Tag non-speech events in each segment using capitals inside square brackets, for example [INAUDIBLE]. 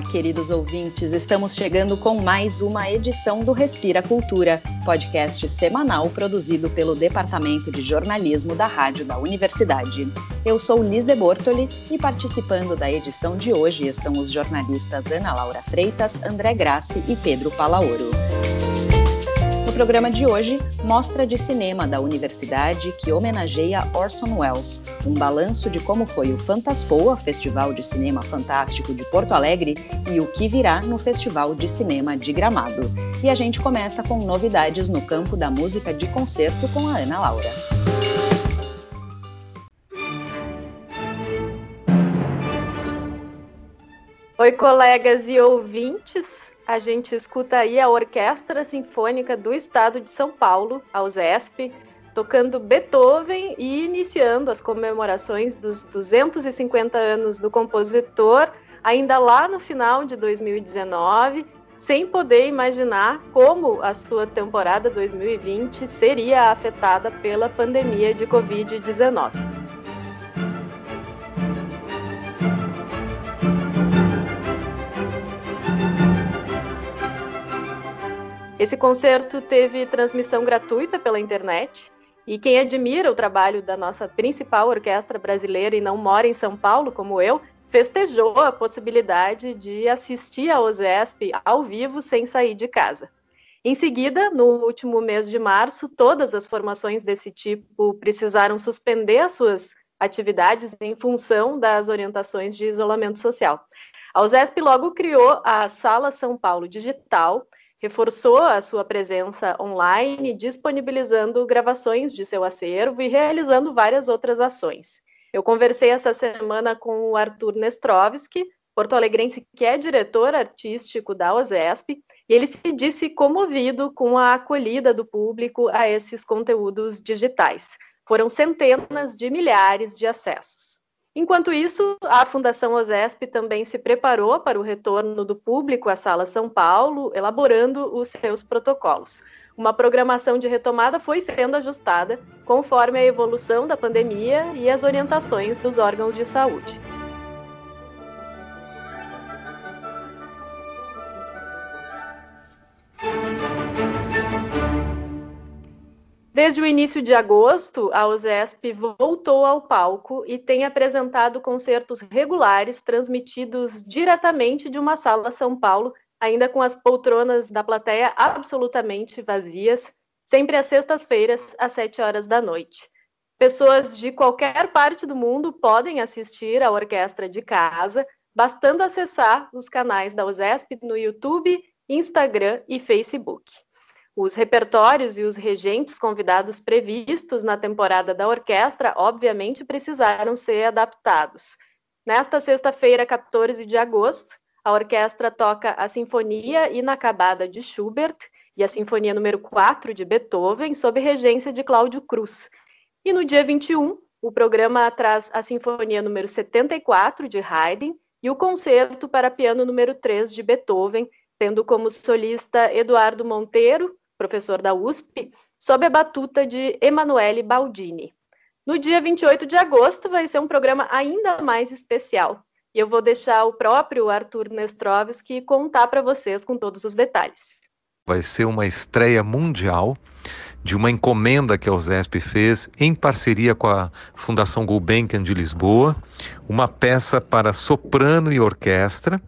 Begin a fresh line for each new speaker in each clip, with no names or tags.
Olá, queridos ouvintes, estamos chegando com mais uma edição do Respira Cultura, podcast semanal produzido pelo Departamento de Jornalismo da Rádio da Universidade. Eu sou Liz de Bortoli e participando da edição de hoje estão os jornalistas Ana Laura Freitas, André Grassi e Pedro Palaoro. Programa de hoje mostra de cinema da universidade que homenageia Orson Welles, um balanço de como foi o Fantaspoa, Festival de Cinema Fantástico de Porto Alegre, e o que virá no Festival de Cinema de Gramado. E a gente começa com novidades no campo da música de concerto com a Ana Laura.
Oi, colegas e ouvintes a gente escuta aí a Orquestra Sinfônica do Estado de São Paulo, a USESP, tocando Beethoven e iniciando as comemorações dos 250 anos do compositor, ainda lá no final de 2019, sem poder imaginar como a sua temporada 2020 seria afetada pela pandemia de Covid-19. Esse concerto teve transmissão gratuita pela internet. E quem admira o trabalho da nossa principal orquestra brasileira e não mora em São Paulo, como eu, festejou a possibilidade de assistir ao OSESP ao vivo sem sair de casa. Em seguida, no último mês de março, todas as formações desse tipo precisaram suspender as suas atividades em função das orientações de isolamento social. A USESP logo criou a Sala São Paulo Digital, reforçou a sua presença online, disponibilizando gravações de seu acervo e realizando várias outras ações. Eu conversei essa semana com o Arthur Nestrovski, porto-alegrense que é diretor artístico da OSESP, e ele se disse comovido com a acolhida do público a esses conteúdos digitais. Foram centenas de milhares de acessos. Enquanto isso, a Fundação OSESP também se preparou para o retorno do público à Sala São Paulo, elaborando os seus protocolos. Uma programação de retomada foi sendo ajustada conforme a evolução da pandemia e as orientações dos órgãos de saúde. Desde o início de agosto, a USESP voltou ao palco e tem apresentado concertos regulares transmitidos diretamente de uma sala São Paulo, ainda com as poltronas da plateia absolutamente vazias, sempre às sextas-feiras, às sete horas da noite. Pessoas de qualquer parte do mundo podem assistir à orquestra de casa, bastando acessar os canais da USESP no YouTube, Instagram e Facebook. Os repertórios e os regentes convidados previstos na temporada da orquestra, obviamente, precisaram ser adaptados. Nesta sexta-feira, 14 de agosto, a orquestra toca a Sinfonia Inacabada de Schubert e a Sinfonia número 4 de Beethoven, sob regência de Cláudio Cruz. E no dia 21, o programa traz a Sinfonia número 74 de Haydn e o Concerto para Piano número 3 de Beethoven, tendo como solista Eduardo Monteiro, professor da USP, sob a batuta de Emanuele Baldini. No dia 28 de agosto vai ser um programa ainda mais especial. E eu vou deixar o próprio Arthur Nestrovski contar para vocês com todos os detalhes.
Vai ser uma estreia mundial de uma encomenda que a USESP fez em parceria com a Fundação Gulbenkian de Lisboa, uma peça para soprano e orquestra,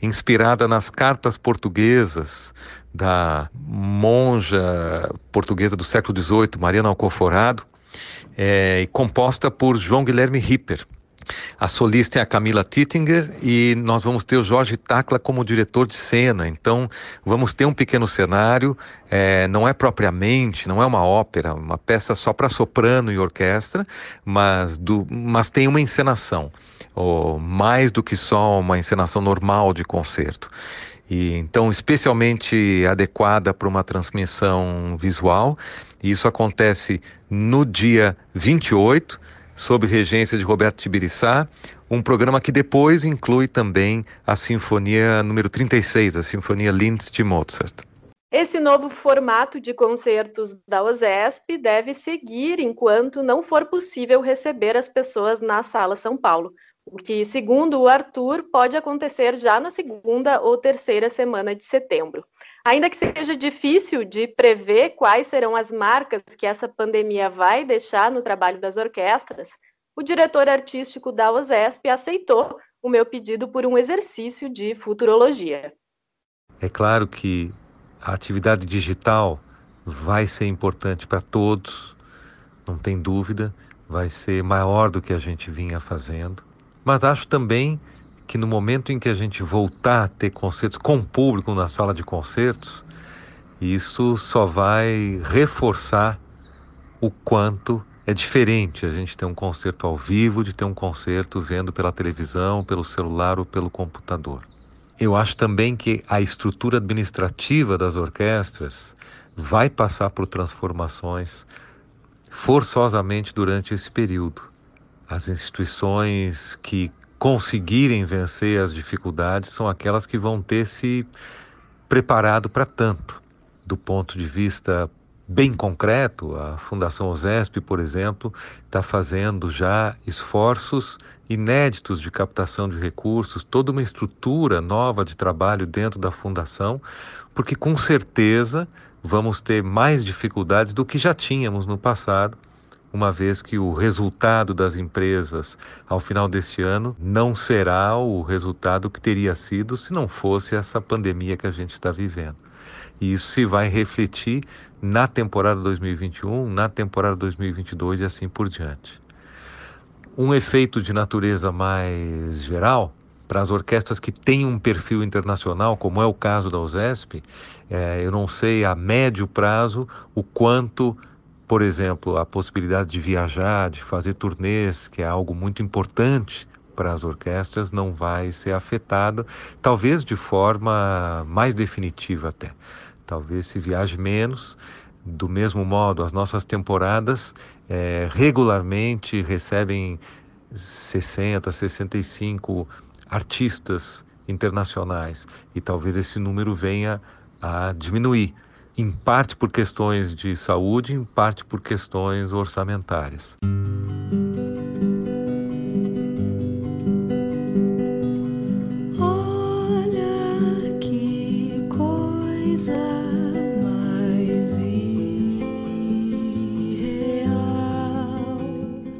inspirada nas cartas portuguesas da monja portuguesa do século XVIII, Mariana Alcoforado, é, e composta por João Guilherme Ripper. A solista é a Camila Tittinger e nós vamos ter o Jorge Tacla como diretor de cena. Então, vamos ter um pequeno cenário. É, não é propriamente, não é uma ópera, uma peça só para soprano e orquestra, mas, do, mas tem uma encenação, mais do que só uma encenação normal de concerto. E então especialmente adequada para uma transmissão visual. Isso acontece no dia 28 sob regência de Roberto Tibiriçá, um programa que depois inclui também a Sinfonia número 36, a Sinfonia Linz de Mozart.
Esse novo formato de concertos da OSESP deve seguir enquanto não for possível receber as pessoas na Sala São Paulo. O que, segundo o Arthur, pode acontecer já na segunda ou terceira semana de setembro. Ainda que seja difícil de prever quais serão as marcas que essa pandemia vai deixar no trabalho das orquestras, o diretor artístico da OSESP aceitou o meu pedido por um exercício de futurologia.
É claro que a atividade digital vai ser importante para todos, não tem dúvida, vai ser maior do que a gente vinha fazendo. Mas acho também que no momento em que a gente voltar a ter concertos com público na sala de concertos, isso só vai reforçar o quanto é diferente a gente ter um concerto ao vivo de ter um concerto vendo pela televisão, pelo celular ou pelo computador. Eu acho também que a estrutura administrativa das orquestras vai passar por transformações forçosamente durante esse período as instituições que conseguirem vencer as dificuldades são aquelas que vão ter se preparado para tanto. Do ponto de vista bem concreto, a Fundação OSESP, por exemplo, está fazendo já esforços inéditos de captação de recursos, toda uma estrutura nova de trabalho dentro da Fundação, porque com certeza vamos ter mais dificuldades do que já tínhamos no passado uma vez que o resultado das empresas ao final deste ano não será o resultado que teria sido se não fosse essa pandemia que a gente está vivendo. E isso se vai refletir na temporada 2021, na temporada 2022 e assim por diante. Um efeito de natureza mais geral para as orquestras que têm um perfil internacional, como é o caso da USESP, é, eu não sei a médio prazo o quanto por exemplo, a possibilidade de viajar, de fazer turnês, que é algo muito importante para as orquestras, não vai ser afetada, talvez de forma mais definitiva até. Talvez se viaje menos. Do mesmo modo, as nossas temporadas é, regularmente recebem 60, 65 artistas internacionais e talvez esse número venha a diminuir em parte por questões de saúde, em parte por questões orçamentárias.
Olha que coisa mais irreal.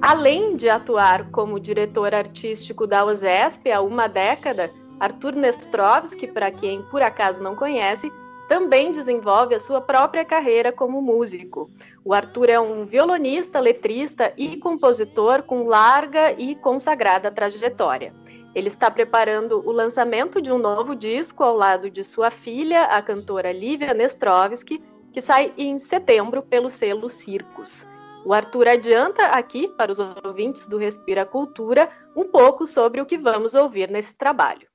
Além de atuar como diretor artístico da USESP há uma década, Arthur Nestrovski, para quem por acaso não conhece, também desenvolve a sua própria carreira como músico. O Arthur é um violonista, letrista e compositor com larga e consagrada trajetória. Ele está preparando o lançamento de um novo disco ao lado de sua filha, a cantora Lívia Nestrovski, que sai em setembro pelo selo Circus. O Arthur adianta aqui, para os ouvintes do Respira Cultura, um pouco sobre o que vamos ouvir nesse trabalho.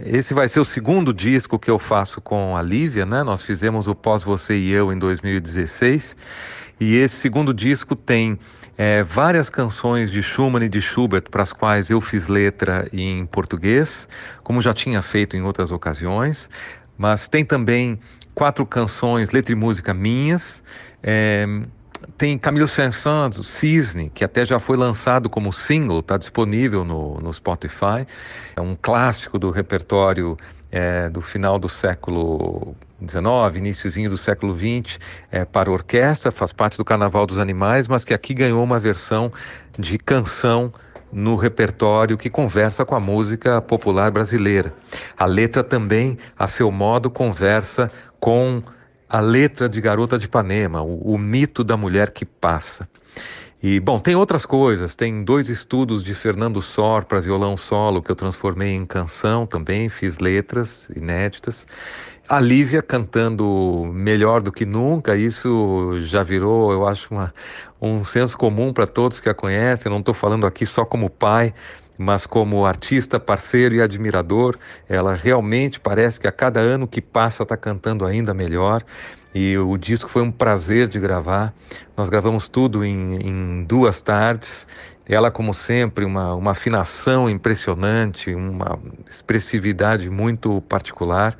Esse vai ser o segundo disco que eu faço com a Lívia, né? Nós fizemos o Pós Você e Eu em 2016. E esse segundo disco tem é, várias canções de Schumann e de Schubert para as quais eu fiz letra em português, como já tinha feito em outras ocasiões. Mas tem também quatro canções, letra e música minhas. É, tem Camilo Saint-Saëns, Cisne, que até já foi lançado como single, está disponível no, no Spotify. É um clássico do repertório é, do final do século XIX, iníciozinho do século XX, é, para orquestra, faz parte do Carnaval dos Animais, mas que aqui ganhou uma versão de canção no repertório que conversa com a música popular brasileira. A letra também, a seu modo, conversa com a letra de Garota de Ipanema, o, o mito da mulher que passa. E, bom, tem outras coisas. Tem dois estudos de Fernando Sor para violão solo que eu transformei em canção também, fiz letras inéditas. A Lívia cantando melhor do que nunca, isso já virou, eu acho, uma, um senso comum para todos que a conhecem. Não estou falando aqui só como pai, mas como artista, parceiro e admirador, ela realmente parece que a cada ano que passa está cantando ainda melhor. E o disco foi um prazer de gravar. Nós gravamos tudo em, em duas tardes. Ela, como sempre, uma, uma afinação impressionante, uma expressividade muito particular.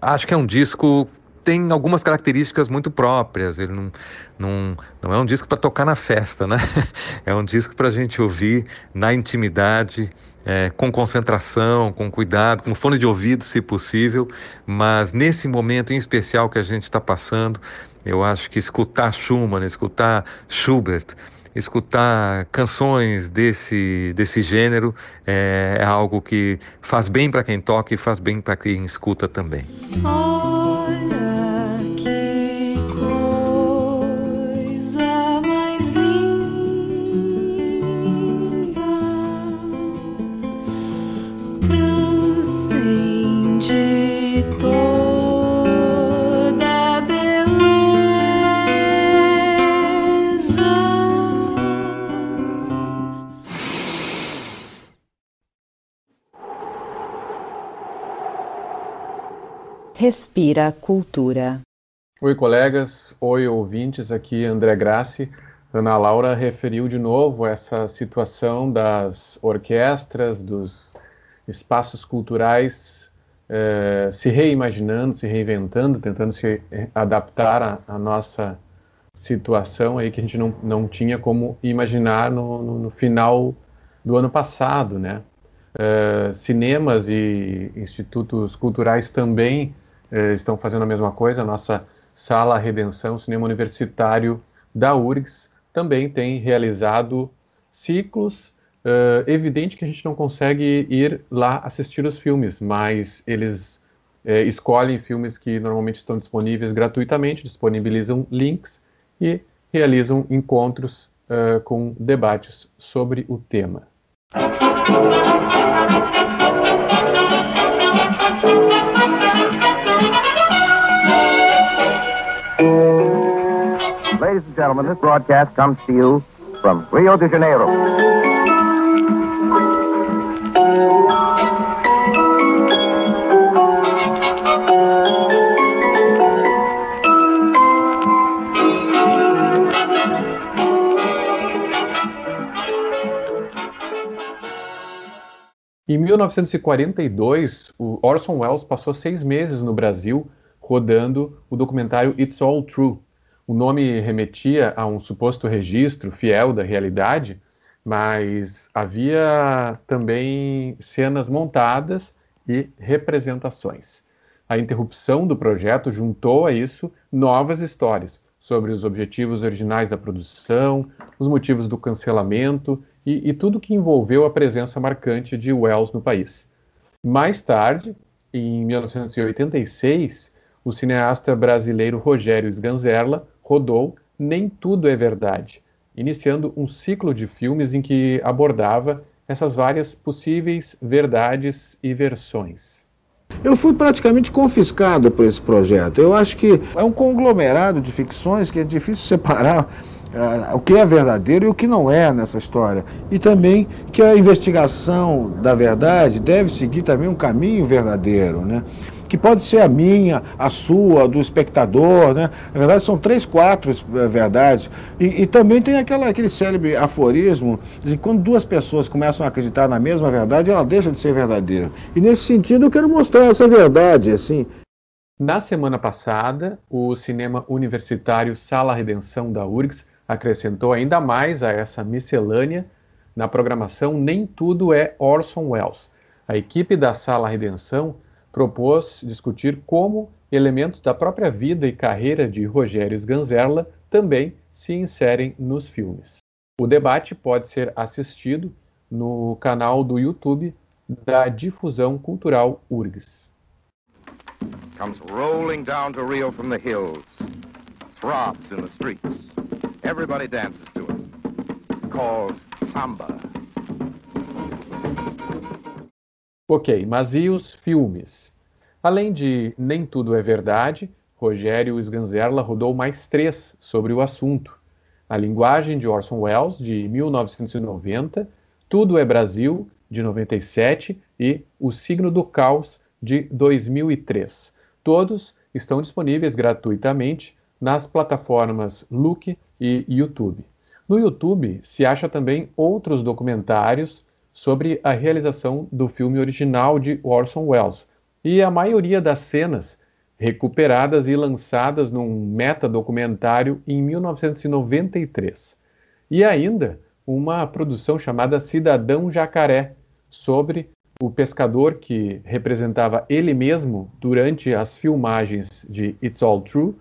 Acho que é um disco tem algumas características muito próprias. Ele não, não, não é um disco para tocar na festa, né? [LAUGHS] É um disco para a gente ouvir na intimidade, é, com concentração, com cuidado, com fone de ouvido, se possível. Mas nesse momento em especial que a gente está passando, eu acho que escutar Schumann, escutar Schubert, escutar canções desse, desse gênero é, é algo que faz bem para quem toca e faz bem para quem escuta também.
Respira Cultura.
Oi, colegas. Oi, ouvintes. Aqui André Grassi. Ana Laura referiu de novo essa situação das orquestras, dos espaços culturais eh, se reimaginando, se reinventando, tentando se adaptar à, nossa situação aí que a gente não, não tinha como imaginar no, no, no final do ano passado, né? Uh, cinemas e institutos culturais também eh, estão fazendo a mesma coisa. A nossa Sala Redenção, Cinema Universitário da URGS, também tem realizado ciclos. Uh, evidente que a gente não consegue ir lá assistir os filmes, mas eles eh, escolhem filmes que normalmente estão disponíveis gratuitamente, disponibilizam links e realizam encontros uh, com debates sobre o tema.
Gentlemen, this broadcast comes to you from Rio de Janeiro.
Em 1942, o Orson Welles passou seis meses no Brasil rodando o documentário It's All True, o nome remetia a um suposto registro fiel da realidade, mas havia também cenas montadas e representações. A interrupção do projeto juntou a isso novas histórias sobre os objetivos originais da produção, os motivos do cancelamento e, e tudo que envolveu a presença marcante de Wells no país. Mais tarde, em 1986, o cineasta brasileiro Rogério Sganzerla rodou Nem Tudo é Verdade, iniciando um ciclo de filmes em que abordava essas várias possíveis verdades e versões.
Eu fui praticamente confiscado por esse projeto. Eu acho que é um conglomerado de ficções que é difícil [LAUGHS] separar uh, o que é verdadeiro e o que não é nessa história. E também que a investigação da verdade deve seguir também um caminho verdadeiro, né? Que pode ser a minha, a sua, do espectador, né? Na verdade, são três, quatro é, verdades. E, e, também tem aquela, aquele célebre aforismo de quando duas pessoas começam a acreditar na mesma verdade, ela deixa de ser verdadeira. E nesse sentido, eu quero mostrar essa verdade, assim.
Na semana passada, o cinema universitário Sala Redenção da URGS acrescentou ainda mais a essa miscelânea na programação Nem Tudo é Orson Welles. A equipe da Sala Redenção propôs discutir como elementos da própria vida e carreira de Rogério Sganzerla também se inserem nos filmes. O debate pode ser assistido no canal do YouTube da Difusão Cultural URGS. Comes rolling down to Rio from the hills. Throbs in the streets. Everybody dances to it. It's called samba. Ok, mas e os filmes? Além de Nem Tudo é Verdade, Rogério Sganzerla rodou mais três sobre o assunto. A Linguagem de Orson Welles, de 1990, Tudo é Brasil, de 97 e O Signo do Caos, de 2003. Todos estão disponíveis gratuitamente nas plataformas Look e YouTube. No YouTube se acha também outros documentários sobre a realização do filme original de Orson Welles. E a maioria das cenas recuperadas e lançadas num meta-documentário em 1993. E ainda uma produção chamada Cidadão Jacaré, sobre o pescador que representava ele mesmo durante as filmagens de It's All True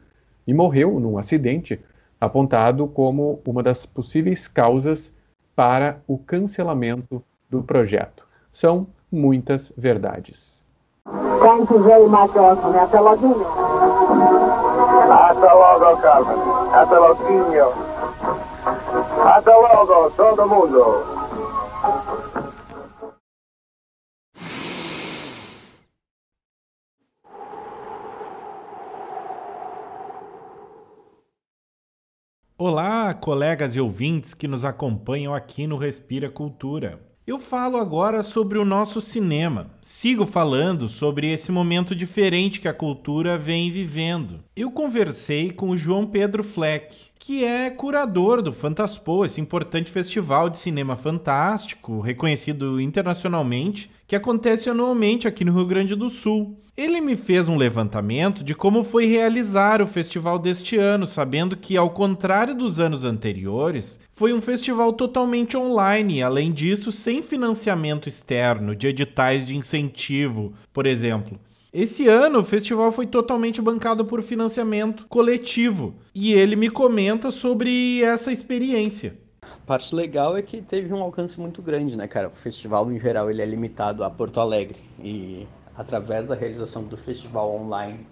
e morreu num acidente, apontado como uma das possíveis causas para o cancelamento do projeto. São muitas verdades.
Thank you very much, Orson. Hasta logo. Hasta logo, Carmen. Hasta logo. Hasta logo, todo mundo.
Olá, colegas e ouvintes que nos acompanham aqui no Respira Cultura. Eu falo agora sobre o nosso cinema. Sigo falando sobre esse momento diferente que a cultura vem vivendo. Eu conversei com o João Pedro Fleck, que é curador do Fantaspo, esse importante festival de cinema fantástico, reconhecido internacionalmente, que acontece anualmente aqui no Rio Grande do Sul. Ele me fez um levantamento de como foi realizar o festival deste ano, sabendo que, ao contrário dos anos anteriores, foi um festival totalmente online, além disso, sem financiamento externo, de editais de incentivo, por exemplo. Esse ano o festival foi totalmente bancado por financiamento coletivo e ele me comenta sobre essa experiência.
Parte legal é que teve um alcance muito grande, né, cara? O festival em geral ele é limitado a Porto Alegre e através da realização do festival online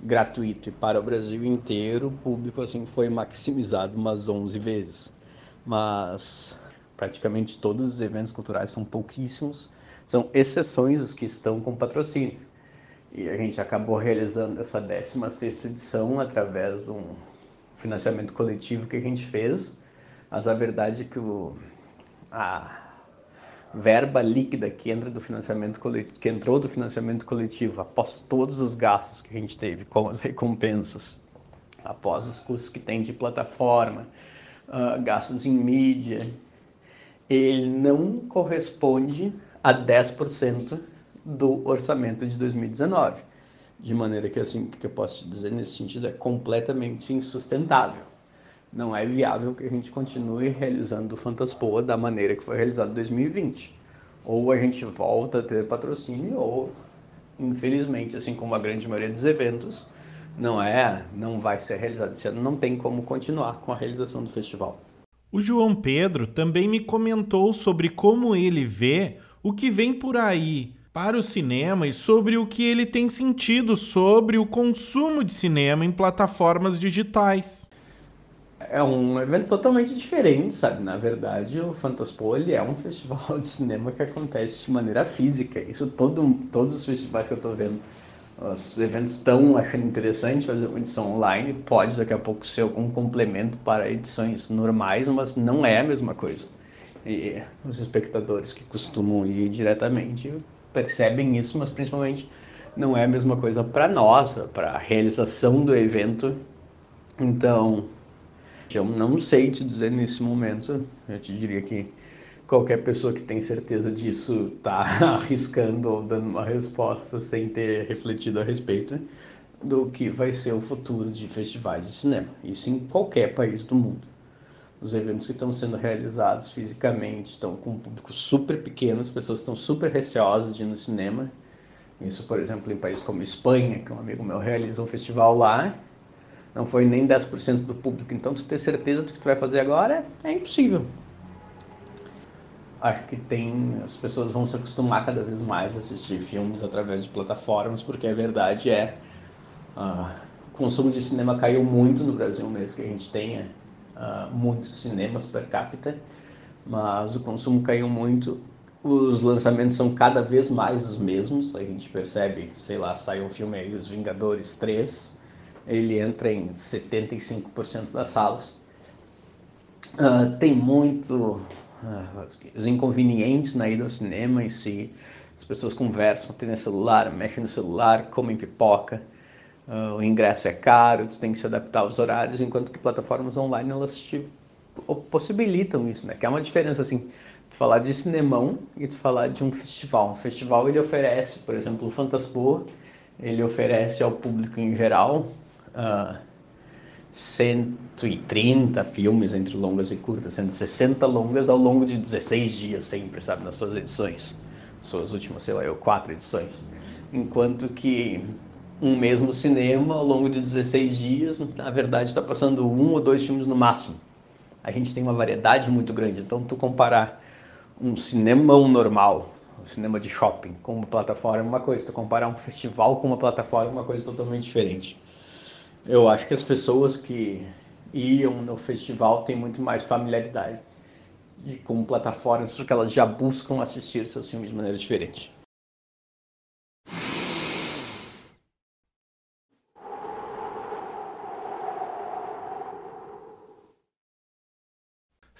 gratuito e para o Brasil inteiro, o público assim foi maximizado umas 11 vezes. Mas praticamente todos os eventos culturais são pouquíssimos, são exceções os que estão com patrocínio. E a gente acabou realizando essa 16 edição através de um financiamento coletivo que a gente fez. Mas a verdade é que o, a verba líquida que entra do financiamento coletivo, que entrou do financiamento coletivo após todos os gastos que a gente teve com as recompensas, após os custos que tem de plataforma, uh, gastos em mídia, ele não corresponde a 10% do orçamento de 2019. De maneira que, assim, que eu posso dizer nesse sentido, é completamente insustentável. Não é viável que a gente continue realizando o Fantaspoa da maneira que foi realizado em 2020. Ou a gente volta a ter patrocínio, ou, infelizmente, assim como a grande maioria dos eventos, não é, não vai ser realizado esse ano, não tem como continuar com a realização do festival.
O João Pedro também me comentou sobre como ele vê o que vem por aí para o cinema e sobre o que ele tem sentido sobre o consumo de cinema em plataformas digitais.
É um evento totalmente diferente, sabe? Na verdade, o Fantaspo é um [LAUGHS] festival de cinema que acontece de maneira física. Isso todo, todos os festivais que eu estou vendo. Os eventos estão achando interessante fazer uma edição online. Pode daqui a pouco ser algum complemento para edições normais, mas não é a mesma coisa. E os espectadores que costumam ir diretamente percebem isso, mas principalmente não é a mesma coisa para nós, para a realização do evento. Então, eu não sei te dizer nesse momento, eu te diria que qualquer pessoa que tem certeza disso está [LAUGHS] arriscando ou dando uma resposta sem ter refletido a respeito do que vai ser o futuro de festivais de cinema. Isso em qualquer país do mundo. Os eventos que estão sendo realizados fisicamente estão com um público super pequeno, as pessoas estão super receosas de ir no cinema. Isso, por exemplo, em países como Espanha, que um amigo meu realiza um festival lá, não foi nem 10% do público. Então, tu ter certeza do que tu vai fazer agora é impossível. Acho que tem as pessoas vão se acostumar cada vez mais a assistir filmes através de plataformas, porque a verdade é uh, o consumo de cinema caiu muito no Brasil mesmo que a gente tenha uh, muitos cinemas per capita, mas o consumo caiu muito. Os lançamentos são cada vez mais os mesmos. A gente percebe, sei lá, sai um filme aí, Os Vingadores 3, ele entra em 75% das salas. Uh, tem muito uh, os inconvenientes na ida ao cinema em si. As pessoas conversam, tem no celular, mexem no celular, comem pipoca. Uh, o ingresso é caro, você tem que se adaptar aos horários, enquanto que plataformas online elas te possibilitam isso, né? Que é uma diferença assim, tu falar de cinemão e tu falar de um festival. Um festival ele oferece, por exemplo, o Fantaspoa, ele oferece ao público em geral uh, 130 filmes entre longas e curtas, sendo 60 longas ao longo de 16 dias sempre, sabe, nas suas edições. Suas últimas, sei lá, eu, quatro edições. Enquanto que um mesmo cinema, ao longo de 16 dias, na verdade está passando um ou dois filmes no máximo. A gente tem uma variedade muito grande, então tu comparar um cinema normal, um cinema de shopping com uma plataforma é uma coisa, tu comparar um festival com uma plataforma é uma coisa totalmente diferente. Eu acho que as pessoas que iam no festival têm muito mais familiaridade com plataformas porque elas já buscam assistir seus filmes de maneira diferente.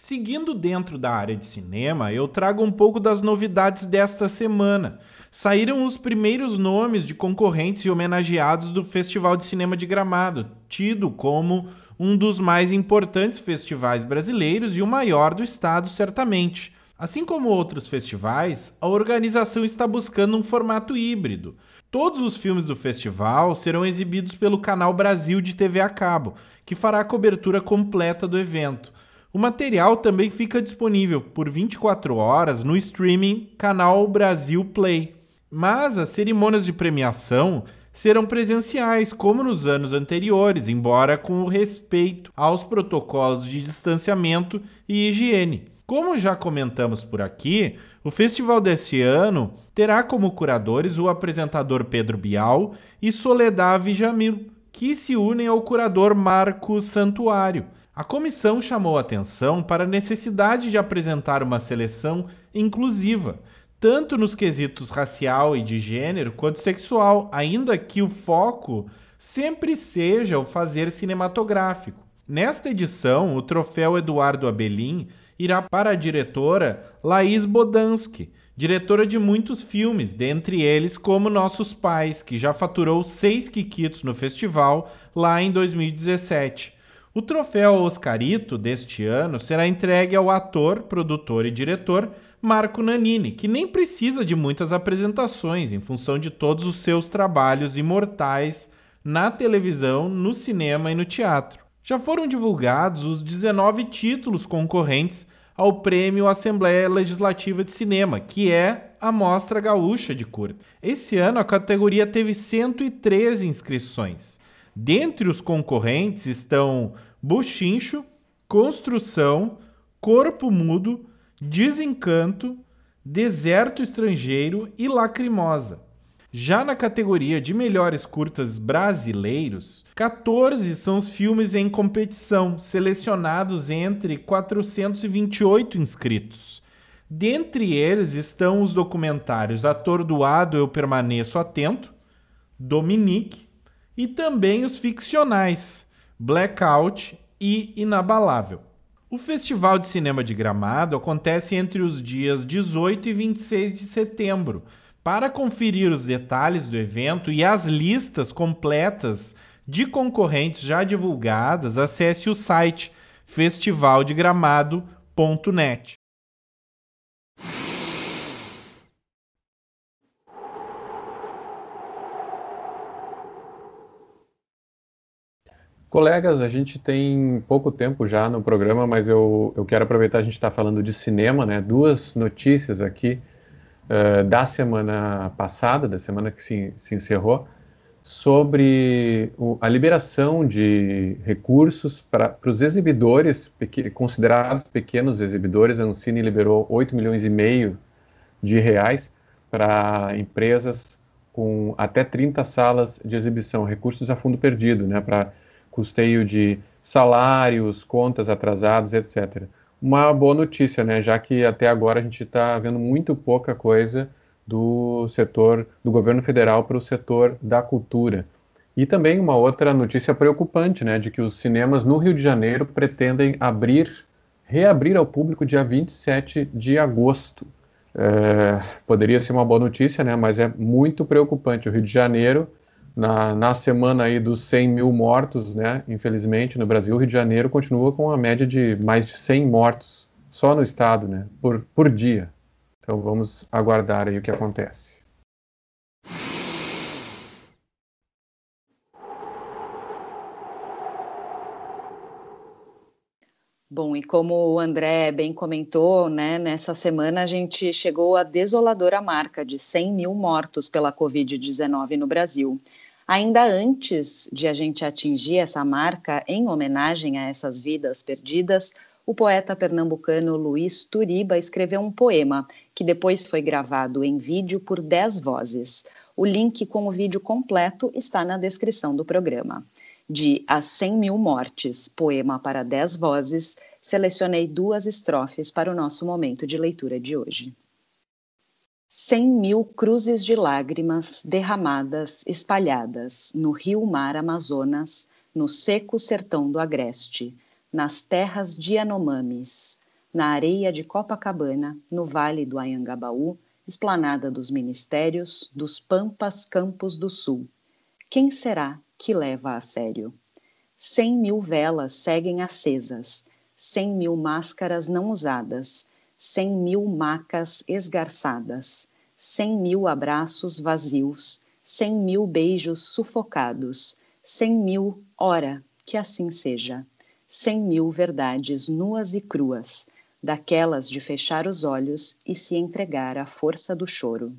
Seguindo dentro da área de cinema, eu trago um pouco das novidades desta semana. Saíram os primeiros nomes de concorrentes e homenageados do Festival de Cinema de Gramado, tido como um dos mais importantes festivais brasileiros e o maior do estado, certamente. Assim como outros festivais, a organização está buscando um formato híbrido. Todos os filmes do festival serão exibidos pelo canal Brasil de TV a cabo, que fará a cobertura completa do evento. O material também fica disponível por 24 horas no streaming Canal Brasil Play. Mas as cerimônias de premiação serão presenciais, como nos anos anteriores, embora com o respeito aos protocolos de distanciamento e higiene. Como já comentamos por aqui, o festival deste ano terá como curadores o apresentador Pedro Bial e Soledad Jamil, que se unem ao curador Marcos Santuário. A comissão chamou atenção para a necessidade de apresentar uma seleção inclusiva, tanto nos quesitos racial e de gênero quanto sexual, ainda que o foco sempre seja o fazer cinematográfico. Nesta edição, o troféu Eduardo Abelin irá para a diretora Laís Bodansky, diretora de muitos filmes, dentre eles como Nossos Pais, que já faturou seis quiquitos no festival lá em 2017. O troféu Oscarito deste ano será entregue ao ator, produtor e diretor Marco Nanini, que nem precisa de muitas apresentações em função de todos os seus trabalhos imortais na televisão, no cinema e no teatro. Já foram divulgados os 19 títulos concorrentes ao Prêmio Assembleia Legislativa de Cinema, que é a Mostra Gaúcha de Curta. Esse ano a categoria teve 113 inscrições. Dentre os concorrentes estão Buchincho, Construção, Corpo Mudo, Desencanto, Deserto Estrangeiro e Lacrimosa. Já na categoria de melhores curtas brasileiros, 14 são os filmes em competição, selecionados entre 428 inscritos. Dentre eles estão os documentários Atordoado Eu Permaneço Atento, Dominique, e também os ficcionais Blackout e Inabalável. O Festival de Cinema de Gramado acontece entre os dias 18 e 26 de setembro. Para conferir os detalhes do evento e as listas completas de concorrentes já divulgadas, acesse o site festivaldegramado.net.
Colegas, a gente tem pouco tempo já no programa, mas eu, eu quero aproveitar a gente está falando de cinema, né? Duas notícias aqui uh, da semana passada, da semana que se, se encerrou, sobre o, a liberação de recursos para os exibidores, pequ considerados pequenos exibidores. A Ancine liberou 8 milhões e meio de reais para empresas com até 30 salas de exibição, recursos a fundo perdido, né? Para custeio de salários, contas atrasadas, etc. Uma boa notícia, né? Já que até agora a gente está vendo muito pouca coisa do setor do governo federal para o setor da cultura. E também uma outra notícia preocupante, né, de que os cinemas no Rio de Janeiro pretendem abrir, reabrir ao público dia 27 de agosto. É, poderia ser uma boa notícia, né, mas é muito preocupante. O Rio de Janeiro na, na semana aí dos 100 mil mortos, né? Infelizmente, no Brasil, o Rio de Janeiro continua com uma média de mais de 100 mortos só no estado, né? Por, por dia. Então vamos aguardar aí o que acontece.
Bom, e como o André bem comentou, né, nessa semana a gente chegou à desoladora marca de 100 mil mortos pela Covid-19 no Brasil. Ainda antes de a gente atingir essa marca, em homenagem a essas vidas perdidas, o poeta pernambucano Luiz Turiba escreveu um poema que depois foi gravado em vídeo por 10 vozes. O link com o vídeo completo está na descrição do programa. De As 100 Mil Mortes, poema para 10 vozes, selecionei duas estrofes para o nosso momento de leitura de hoje. Cem mil cruzes de lágrimas derramadas, espalhadas no rio-mar Amazonas, no seco sertão do Agreste, nas terras de Yanomamis, na areia de Copacabana, no vale do Anhangabaú, esplanada dos ministérios, dos Pampas Campos do Sul. Quem será que leva a sério? Cem mil velas seguem acesas, cem mil máscaras não usadas, cem mil macas esgarçadas, cem mil abraços vazios, cem mil beijos sufocados, cem mil, ora, que assim seja, cem mil verdades nuas e cruas, daquelas de fechar os olhos e se entregar à força do choro.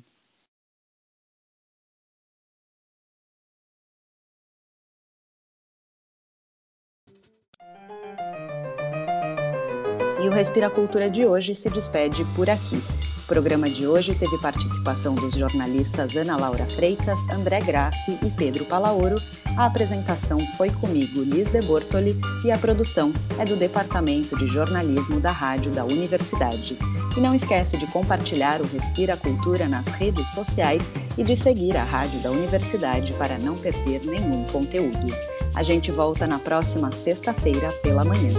E o Respira Cultura de hoje se despede por aqui. O programa de hoje teve participação dos jornalistas Ana Laura Freitas, André Grassi e Pedro Palaoro. A apresentação foi comigo, Liz de Bortoli, e a produção é do Departamento de Jornalismo da Rádio da Universidade. E não esquece de compartilhar o Respira Cultura nas redes sociais e de seguir a Rádio da Universidade para não perder nenhum conteúdo. A gente volta na próxima sexta-feira pela manhã.